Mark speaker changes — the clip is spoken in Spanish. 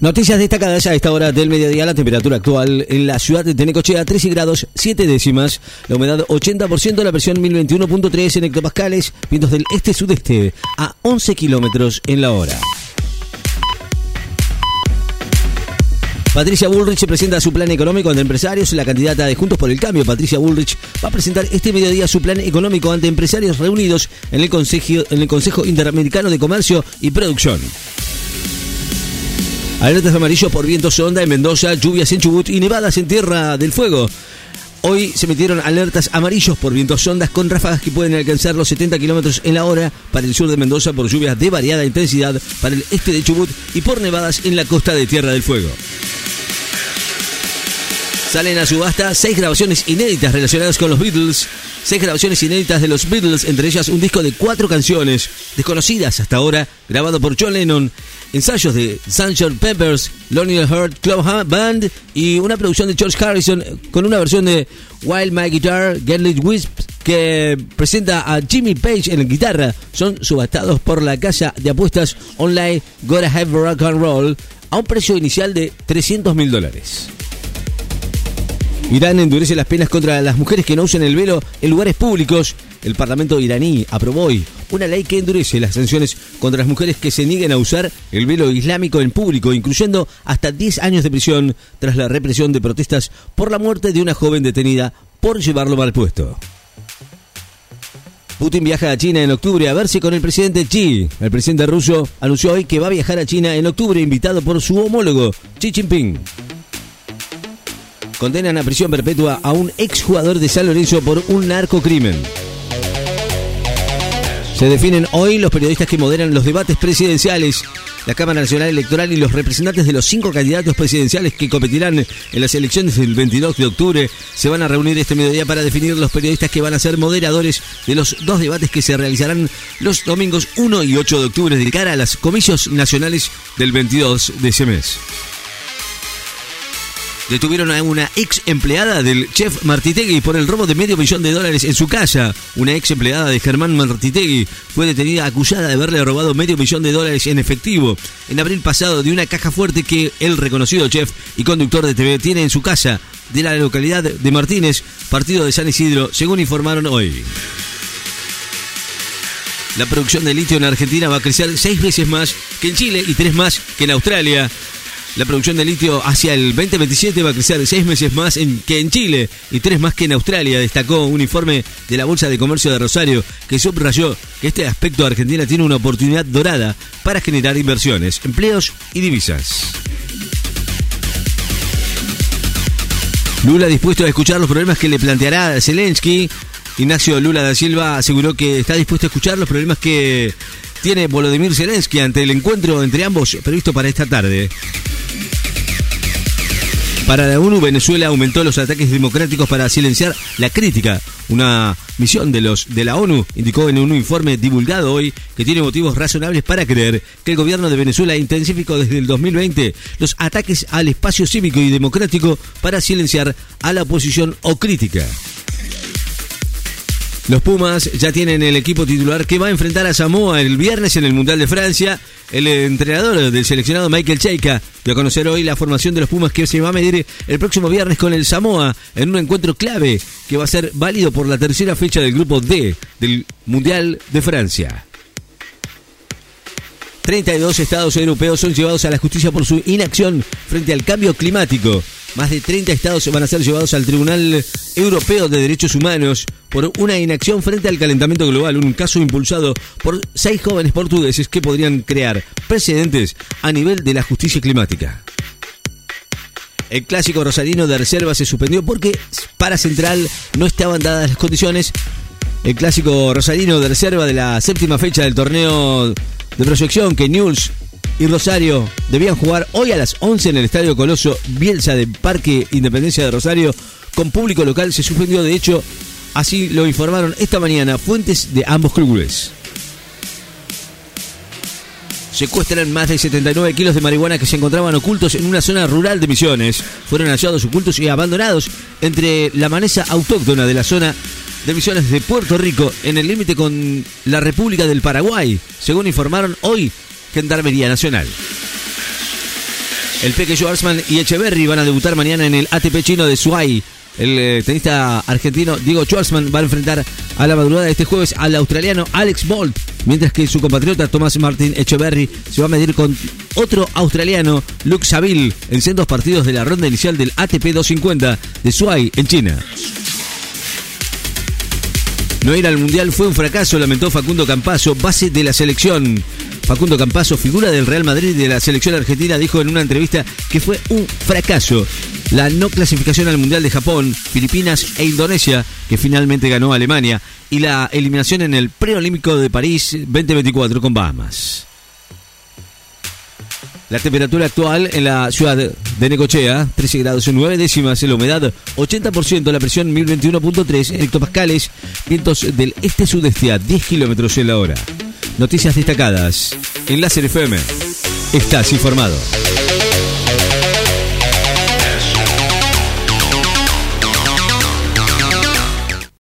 Speaker 1: Noticias destacadas a esta hora del mediodía. La temperatura actual en la ciudad de Tenecochea, 13 grados 7 décimas. La humedad 80%, la presión 1021.3 en hectopascales. Vientos del este-sudeste a 11 kilómetros en la hora. Patricia Bullrich presenta su plan económico ante empresarios. La candidata de Juntos por el Cambio, Patricia Bullrich, va a presentar este mediodía su plan económico ante empresarios reunidos en el Consejo, en el Consejo Interamericano de Comercio y Producción. Alertas amarillos por vientos sonda en Mendoza, lluvias en Chubut y nevadas en Tierra del Fuego. Hoy se emitieron alertas amarillos por vientos sondas con ráfagas que pueden alcanzar los 70 kilómetros en la hora para el sur de Mendoza por lluvias de variada intensidad para el este de Chubut y por nevadas en la costa de Tierra del Fuego. Salen a subasta seis grabaciones inéditas relacionadas con los Beatles. Seis grabaciones inéditas de los Beatles, entre ellas un disco de cuatro canciones desconocidas hasta ahora, grabado por John Lennon, ensayos de Sgt. Peppers, Lonely Heart Club Band y una producción de George Harrison con una versión de Wild My Guitar, Get Wisp, que presenta a Jimmy Page en la guitarra. Son subastados por la casa de apuestas online Gotta Have Rock and Roll a un precio inicial de 300 mil dólares. Irán endurece las penas contra las mujeres que no usen el velo en lugares públicos. El Parlamento iraní aprobó hoy una ley que endurece las sanciones contra las mujeres que se nieguen a usar el velo islámico en público, incluyendo hasta 10 años de prisión tras la represión de protestas por la muerte de una joven detenida por llevarlo mal puesto. Putin viaja a China en octubre a verse con el presidente Xi. El presidente ruso anunció hoy que va a viajar a China en octubre invitado por su homólogo Xi Jinping condenan a prisión perpetua a un exjugador de San Lorenzo por un narcocrimen. Se definen hoy los periodistas que moderan los debates presidenciales. La Cámara Nacional Electoral y los representantes de los cinco candidatos presidenciales que competirán en las elecciones del 22 de octubre se van a reunir este mediodía para definir los periodistas que van a ser moderadores de los dos debates que se realizarán los domingos 1 y 8 de octubre de cara a las comicios nacionales del 22 de ese mes. Detuvieron a una ex empleada del chef Martitegui por el robo de medio millón de dólares en su casa. Una ex empleada de Germán Martitegui fue detenida acusada de haberle robado medio millón de dólares en efectivo en abril pasado de una caja fuerte que el reconocido chef y conductor de TV tiene en su casa de la localidad de Martínez, partido de San Isidro, según informaron hoy. La producción de litio en Argentina va a crecer seis veces más que en Chile y tres más que en Australia. La producción de litio hacia el 2027 va a crecer seis meses más que en Chile y tres más que en Australia, destacó un informe de la Bolsa de Comercio de Rosario que subrayó que este aspecto de Argentina tiene una oportunidad dorada para generar inversiones, empleos y divisas. Lula dispuesto a escuchar los problemas que le planteará Zelensky. Ignacio Lula da Silva aseguró que está dispuesto a escuchar los problemas que tiene Volodymyr Zelensky ante el encuentro entre ambos previsto para esta tarde. Para la ONU, Venezuela aumentó los ataques democráticos para silenciar la crítica. Una misión de los de la ONU indicó en un informe divulgado hoy que tiene motivos razonables para creer que el gobierno de Venezuela intensificó desde el 2020 los ataques al espacio cívico y democrático para silenciar a la oposición o crítica. Los Pumas ya tienen el equipo titular que va a enfrentar a Samoa el viernes en el Mundial de Francia. El entrenador del seleccionado Michael Cheika dio a conocer hoy la formación de los Pumas que se va a medir el próximo viernes con el Samoa en un encuentro clave que va a ser válido por la tercera fecha del grupo D del Mundial de Francia. 32 estados europeos son llevados a la justicia por su inacción frente al cambio climático. Más de 30 estados van a ser llevados al Tribunal Europeo de Derechos Humanos por una inacción frente al calentamiento global, un caso impulsado por seis jóvenes portugueses que podrían crear precedentes a nivel de la justicia climática. El clásico rosarino de reserva se suspendió porque para Central no estaban dadas las condiciones. El clásico rosarino de reserva de la séptima fecha del torneo de proyección que News y Rosario debían jugar hoy a las 11 en el Estadio Coloso Bielsa de Parque Independencia de Rosario con público local se suspendió. De hecho, así lo informaron esta mañana fuentes de ambos clubes. Secuestran más de 79 kilos de marihuana que se encontraban ocultos en una zona rural de Misiones. Fueron hallados ocultos y abandonados entre la manesa autóctona de la zona de Misiones de Puerto Rico en el límite con la República del Paraguay, según informaron hoy Gendarmería Nacional. El Peque Schwarzman y Echeverry van a debutar mañana en el ATP chino de Suai. El eh, tenista argentino Diego Schwartzman va a enfrentar a la madrugada de este jueves al australiano Alex Bolt, mientras que su compatriota Tomás Martín Echeverry se va a medir con otro australiano, Luke Saville, en sendos partidos de la ronda inicial del ATP 250 de Suai, en China. No ir al Mundial fue un fracaso, lamentó Facundo Campaso, base de la selección. Facundo Campaso, figura del Real Madrid de la selección argentina, dijo en una entrevista que fue un fracaso. La no clasificación al Mundial de Japón, Filipinas e Indonesia, que finalmente ganó Alemania, y la eliminación en el preolímpico de París 2024 con Bahamas. La temperatura actual en la ciudad de Necochea, 13 grados 9 décimas, la humedad 80%, la presión 1021.3 hectopascales, vientos del este-sudeste a 10 kilómetros en la hora. Noticias destacadas en Láser FM. Estás informado.